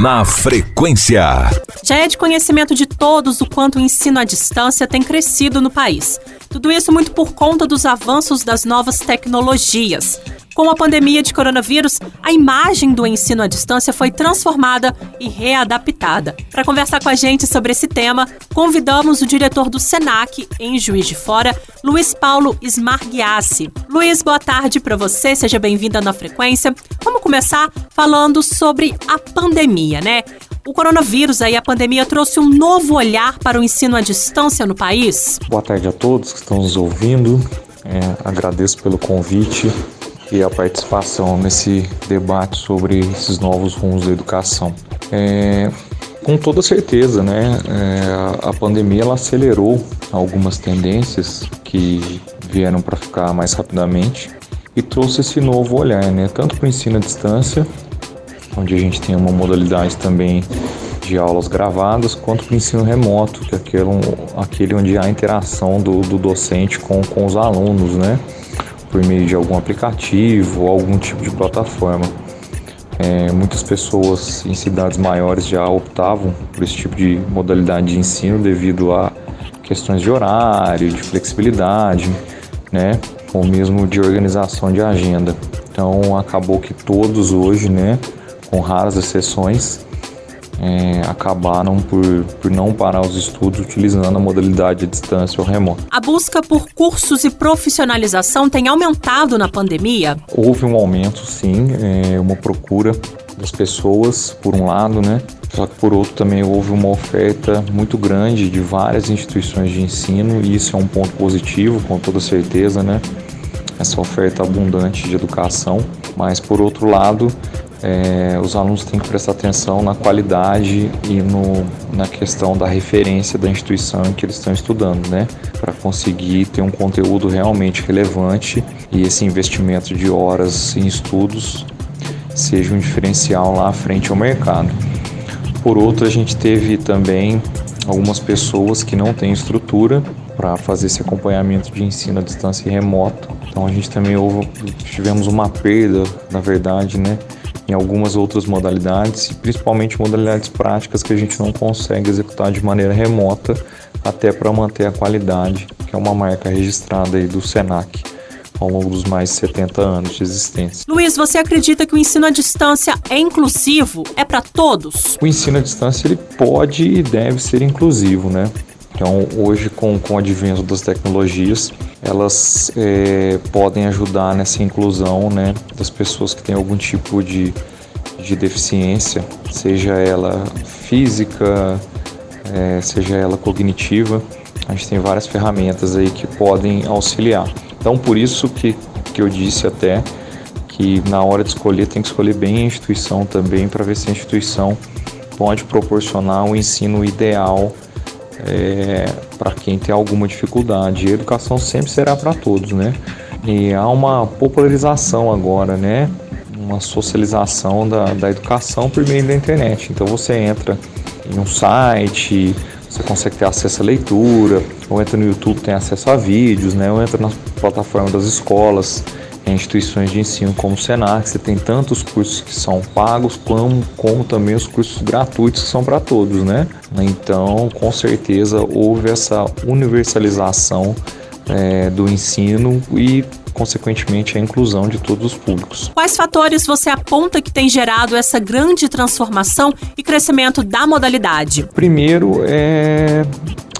Na frequência. Já é de conhecimento de todos o quanto o ensino à distância tem crescido no país. Tudo isso muito por conta dos avanços das novas tecnologias. Com a pandemia de coronavírus, a imagem do ensino à distância foi transformada e readaptada. Para conversar com a gente sobre esse tema, convidamos o diretor do SENAC, em Juiz de Fora, Luiz Paulo Smargiassi. Luiz, boa tarde para você, seja bem-vinda na frequência. Vamos começar falando sobre a pandemia, né? O coronavírus aí, a pandemia trouxe um novo olhar para o ensino à distância no país? Boa tarde a todos que estão nos ouvindo. É, agradeço pelo convite e a participação nesse debate sobre esses novos rumos da educação. É, com toda certeza, né, é, a pandemia ela acelerou algumas tendências que vieram para ficar mais rapidamente e trouxe esse novo olhar, né, tanto para o ensino à distância, onde a gente tem uma modalidade também de aulas gravadas, quanto para o ensino remoto, que é aquele, aquele onde há interação do, do docente com, com os alunos, né? por meio de algum aplicativo ou algum tipo de plataforma. É, muitas pessoas em cidades maiores já optavam por esse tipo de modalidade de ensino devido a questões de horário, de flexibilidade, né, ou mesmo de organização de agenda. Então acabou que todos hoje, né, com raras exceções, é, acabaram por, por não parar os estudos utilizando a modalidade de distância ou remoto. A busca por cursos e profissionalização tem aumentado na pandemia? Houve um aumento, sim, é, uma procura das pessoas, por um lado, né? Só que por outro também houve uma oferta muito grande de várias instituições de ensino e isso é um ponto positivo, com toda certeza, né? Essa oferta abundante de educação, mas por outro lado, é, os alunos têm que prestar atenção na qualidade e no, na questão da referência da instituição em que eles estão estudando, né? Para conseguir ter um conteúdo realmente relevante e esse investimento de horas em estudos seja um diferencial lá à frente ao mercado. Por outro, a gente teve também algumas pessoas que não têm estrutura para fazer esse acompanhamento de ensino à distância e remoto. Então a gente também houve, tivemos uma perda, na verdade, né, em algumas outras modalidades, principalmente modalidades práticas que a gente não consegue executar de maneira remota, até para manter a qualidade, que é uma marca registrada aí do SENAC ao longo dos mais de 70 anos de existência. Luiz, você acredita que o ensino à distância é inclusivo? É para todos? O ensino à distância ele pode e deve ser inclusivo, né? Então, hoje, com, com o advento das tecnologias, elas é, podem ajudar nessa inclusão né, das pessoas que têm algum tipo de, de deficiência, seja ela física, é, seja ela cognitiva. A gente tem várias ferramentas aí que podem auxiliar. Então, por isso que, que eu disse até que na hora de escolher tem que escolher bem a instituição também para ver se a instituição pode proporcionar um ensino ideal é, para quem tem alguma dificuldade. a educação sempre será para todos, né? E há uma popularização agora, né? Uma socialização da, da educação por meio da internet. Então você entra em um site, você consegue ter acesso à leitura, ou entra no YouTube tem acesso a vídeos, né? Ou entra na plataforma das escolas, em instituições de ensino como o Senac, você tem tantos cursos que são pagos, como, como também os cursos gratuitos que são para todos, né? Então, com certeza, houve essa universalização é, do ensino e consequentemente a inclusão de todos os públicos. Quais fatores você aponta que tem gerado essa grande transformação e crescimento da modalidade? Primeiro é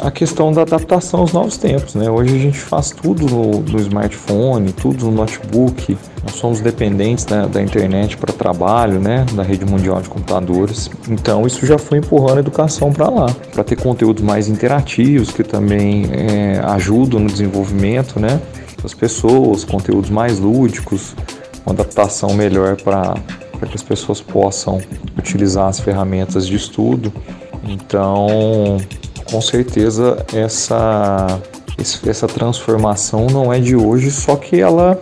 a questão da adaptação aos novos tempos, né? Hoje a gente faz tudo no, no smartphone, tudo no notebook. Nós somos dependentes da, da internet para trabalho, né? Da rede mundial de computadores. Então isso já foi empurrando a educação para lá, para ter conteúdos mais interativos que também é, ajudam no desenvolvimento, né? Das pessoas, conteúdos mais lúdicos, uma adaptação melhor para para que as pessoas possam utilizar as ferramentas de estudo. Então, com certeza essa, essa transformação não é de hoje, só que ela,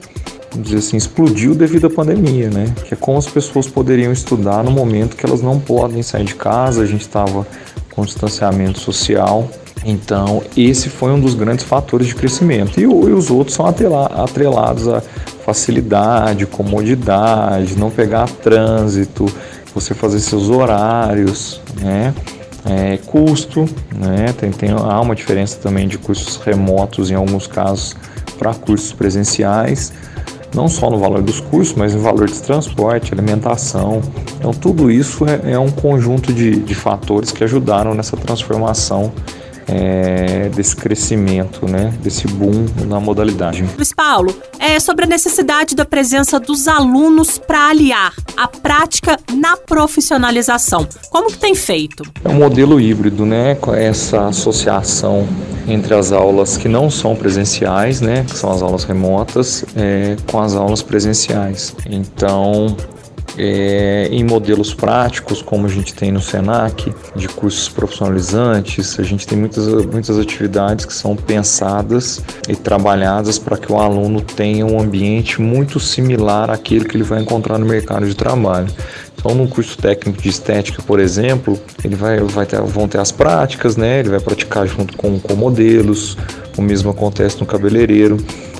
vamos dizer assim, explodiu devido à pandemia, né? Que é como as pessoas poderiam estudar no momento que elas não podem sair de casa, a gente estava com distanciamento social. Então, esse foi um dos grandes fatores de crescimento. E, e os outros são atrelados a facilidade, comodidade, não pegar trânsito, você fazer seus horários, né? É, custo, né? Tem, tem, há uma diferença também de cursos remotos em alguns casos para cursos presenciais, não só no valor dos cursos, mas no valor de transporte, alimentação. Então, tudo isso é, é um conjunto de, de fatores que ajudaram nessa transformação é, desse crescimento, né, desse boom na modalidade. Luiz Paulo, é sobre a necessidade da presença dos alunos para aliar a prática na profissionalização. Como que tem feito? É um modelo híbrido, né, com essa associação entre as aulas que não são presenciais, né, que são as aulas remotas, é, com as aulas presenciais. Então, é, em modelos práticos, como a gente tem no SENAC, de cursos profissionalizantes, a gente tem muitas, muitas atividades que são pensadas e trabalhadas para que o aluno tenha um ambiente muito similar àquele que ele vai encontrar no mercado de trabalho. Então, no curso técnico de estética, por exemplo, ele vai, vai ter, vão ter as práticas, né? Ele vai praticar junto com, com modelos. O mesmo acontece no cabeleireiro.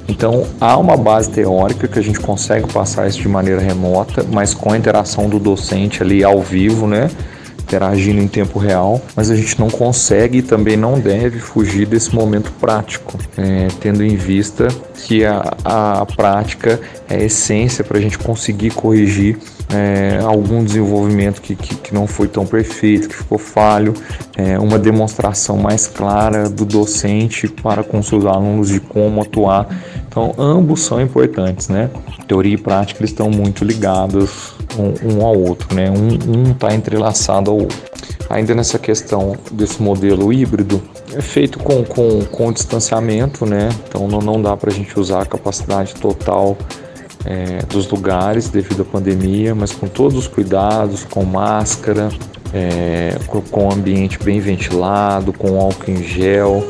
Então, há uma base teórica que a gente consegue passar isso de maneira remota, mas com a interação do docente ali ao vivo, né? Interagindo em tempo real, mas a gente não consegue e também não deve fugir desse momento prático, é, tendo em vista que a, a prática é a essência para a gente conseguir corrigir é, algum desenvolvimento que, que, que, não foi tão perfeito, que ficou falho, é, uma demonstração mais clara do docente para com seus alunos de como atuar. Então, ambos são importantes, né? Teoria e prática eles estão muito ligados um, um ao outro, né? Um está entrelaçado ao outro. Ainda nessa questão desse modelo híbrido, é feito com, com, com distanciamento, né? Então não, não dá para a gente usar a capacidade total é, dos lugares devido à pandemia, mas com todos os cuidados, com máscara, é, com, com ambiente bem ventilado, com álcool em gel,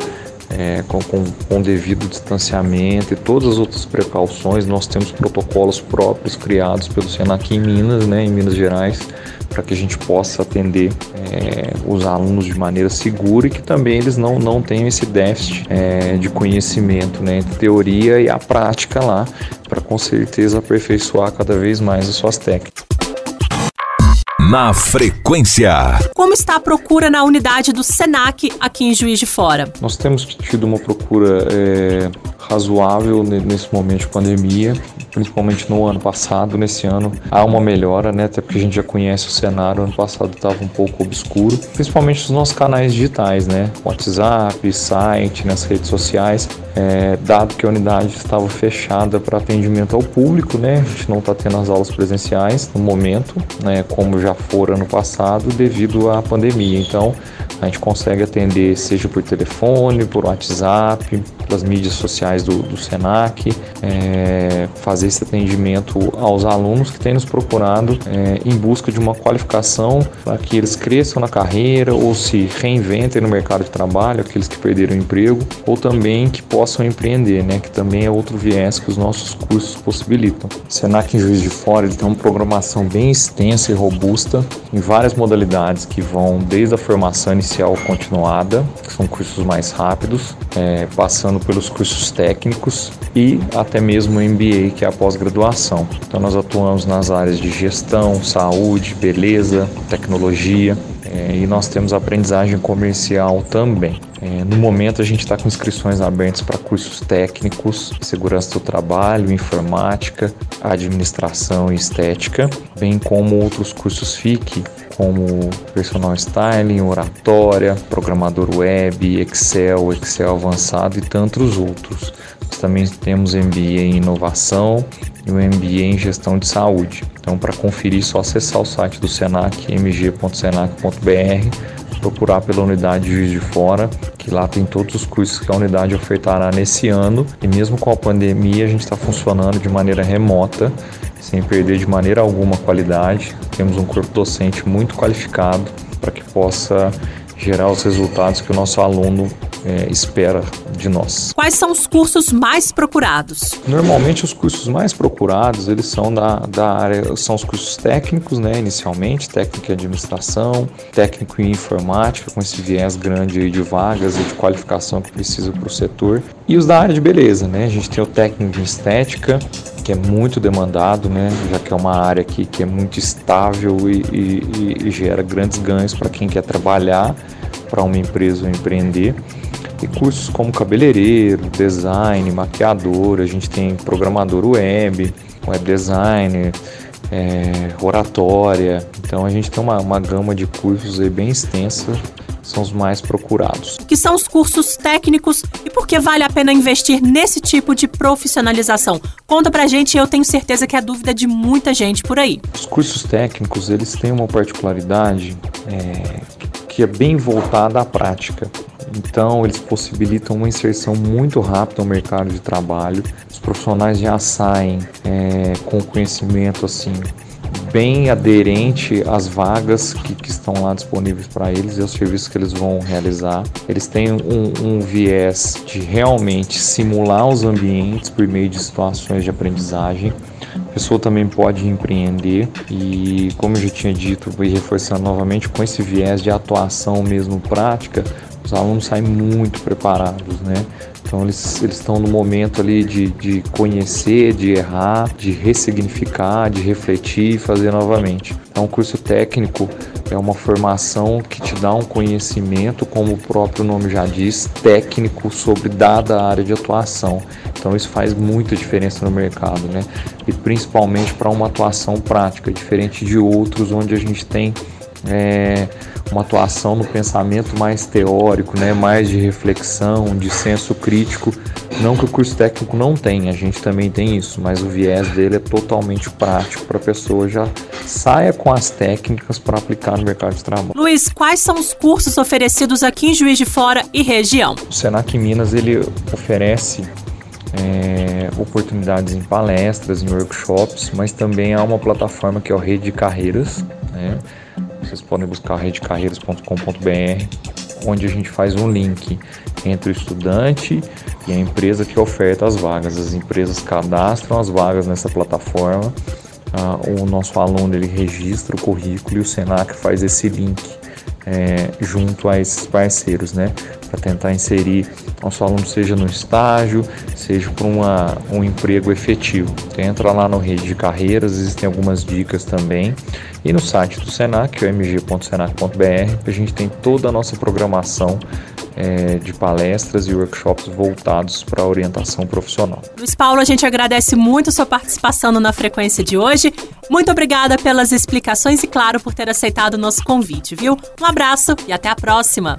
é, com, com, com devido distanciamento e todas as outras precauções. Nós temos protocolos próprios criados pelo Senac em Minas, né, em Minas Gerais, para que a gente possa atender é, os alunos de maneira segura e que também eles não, não tenham esse déficit é, de conhecimento né, entre teoria e a prática lá, para com certeza aperfeiçoar cada vez mais as suas técnicas. Na frequência. Como está a procura na unidade do SENAC aqui em Juiz de Fora? Nós temos tido uma procura é, razoável nesse momento de pandemia principalmente no ano passado. Nesse ano há uma melhora, né? Até porque a gente já conhece o cenário. Ano passado estava um pouco obscuro, principalmente os nossos canais digitais, né? WhatsApp, site, nas redes sociais. É, dado que a unidade estava fechada para atendimento ao público, né? A gente não está tendo as aulas presenciais no momento, né? Como já foram ano passado, devido à pandemia. Então a gente consegue atender seja por telefone, por WhatsApp, pelas mídias sociais do, do SENAC, é, fazer esse atendimento aos alunos que têm nos procurado é, em busca de uma qualificação para que eles cresçam na carreira ou se reinventem no mercado de trabalho, aqueles que perderam o emprego, ou também que possam empreender, né, que também é outro viés que os nossos cursos possibilitam. O SENAC em Juiz de Fora ele tem uma programação bem extensa e robusta em várias modalidades que vão desde a formação inicial continuada, que são cursos mais rápidos, é, passando pelos cursos técnicos e até mesmo o MBA, que é a pós-graduação. Então nós atuamos nas áreas de gestão, saúde, beleza, tecnologia, é, e nós temos aprendizagem comercial também. É, no momento a gente está com inscrições abertas para cursos técnicos, segurança do trabalho, informática, administração e estética, bem como outros cursos FIC, como personal styling, oratória, programador web, Excel, Excel avançado e tantos outros. Também temos MBA em inovação e o MBA em gestão de saúde. Então, para conferir, é só acessar o site do Senac, mg.senac.br procurar pela unidade Juiz de Fora, que lá tem todos os cursos que a unidade ofertará nesse ano. E mesmo com a pandemia, a gente está funcionando de maneira remota, sem perder de maneira alguma qualidade. Temos um corpo docente muito qualificado para que possa gerar os resultados que o nosso aluno é, espera de nós. Quais são os cursos mais procurados? Normalmente os cursos mais procurados eles são da, da área, são os cursos técnicos, né, inicialmente, técnico em administração, técnico em informática, com esse viés grande de vagas e de qualificação que precisa para o setor, e os da área de beleza, né, a gente tem o técnico em estética, que é muito demandado, né? Já que é uma área aqui que é muito estável e, e, e gera grandes ganhos para quem quer trabalhar para uma empresa ou empreender. E cursos como cabeleireiro, design, maquiador, a gente tem programador web, web designer, é, oratória. Então a gente tem uma, uma gama de cursos bem extensa são os mais procurados. Que são os cursos técnicos e por que vale a pena investir nesse tipo de profissionalização? Conta pra gente, eu tenho certeza que é dúvida de muita gente por aí. Os cursos técnicos, eles têm uma particularidade é, que é bem voltada à prática. Então, eles possibilitam uma inserção muito rápida no mercado de trabalho. Os profissionais já saem é, com conhecimento assim bem aderente às vagas que, que estão lá disponíveis para eles e aos serviços que eles vão realizar. Eles têm um, um, viés de realmente simular os ambientes por meio de situações de aprendizagem. A pessoa também pode empreender e, como eu já tinha dito, vou reforçando novamente, com esse viés de atuação mesmo prática, os alunos saem muito preparados, né? Então eles, eles estão no momento ali de, de conhecer, de errar, de ressignificar, de refletir e fazer novamente. Então o curso técnico é uma formação que te dá um conhecimento, como o próprio nome já diz, técnico sobre dada área de atuação. Então isso faz muita diferença no mercado, né? E principalmente para uma atuação prática, diferente de outros onde a gente tem é, uma atuação no pensamento mais teórico, né, mais de reflexão, de senso crítico. Não que o curso técnico não tenha, a gente também tem isso, mas o viés dele é totalmente prático para a pessoa já saia com as técnicas para aplicar no mercado de trabalho. Luiz, quais são os cursos oferecidos aqui em Juiz de Fora e região? O Senac Minas ele oferece é, oportunidades em palestras, em workshops, mas também há uma plataforma que é o Rede de Carreiras, né? Vocês podem buscar redecarreiras.com.br, onde a gente faz um link entre o estudante e a empresa que oferta as vagas. As empresas cadastram as vagas nessa plataforma. Ah, o nosso aluno ele registra o currículo e o Senac faz esse link é, junto a esses parceiros, né? Para tentar inserir nosso aluno seja no estágio, seja para um emprego efetivo. Então, entra lá no Rede de Carreiras, existem algumas dicas também. E no site do Senac, o mg.senac.br, a gente tem toda a nossa programação é, de palestras e workshops voltados para a orientação profissional. Luiz Paulo, a gente agradece muito sua participação na frequência de hoje. Muito obrigada pelas explicações e, claro, por ter aceitado o nosso convite, viu? Um abraço e até a próxima!